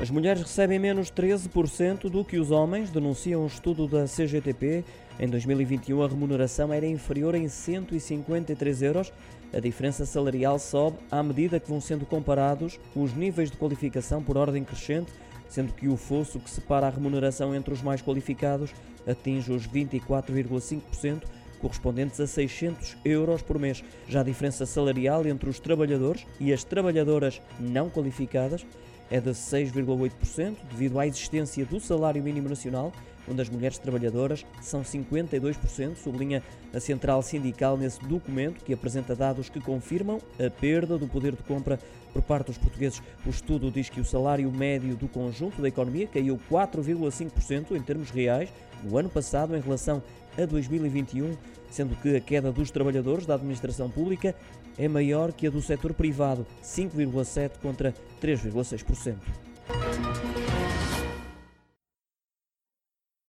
As mulheres recebem menos 13% do que os homens, denuncia um estudo da CGTP. Em 2021, a remuneração era inferior em 153 euros. A diferença salarial sobe à medida que vão sendo comparados os níveis de qualificação por ordem crescente, sendo que o fosso que separa a remuneração entre os mais qualificados atinge os 24,5% correspondentes a 600 euros por mês. Já a diferença salarial entre os trabalhadores e as trabalhadoras não qualificadas é de 6,8%, devido à existência do salário mínimo nacional, onde as mulheres trabalhadoras são 52%, sublinha a central sindical nesse documento que apresenta dados que confirmam a perda do poder de compra por parte dos portugueses. O estudo diz que o salário médio do conjunto da economia caiu 4,5% em termos reais no ano passado em relação a 2021, sendo que a queda dos trabalhadores da administração pública é maior que a do setor privado, 5,7% contra 3,6%.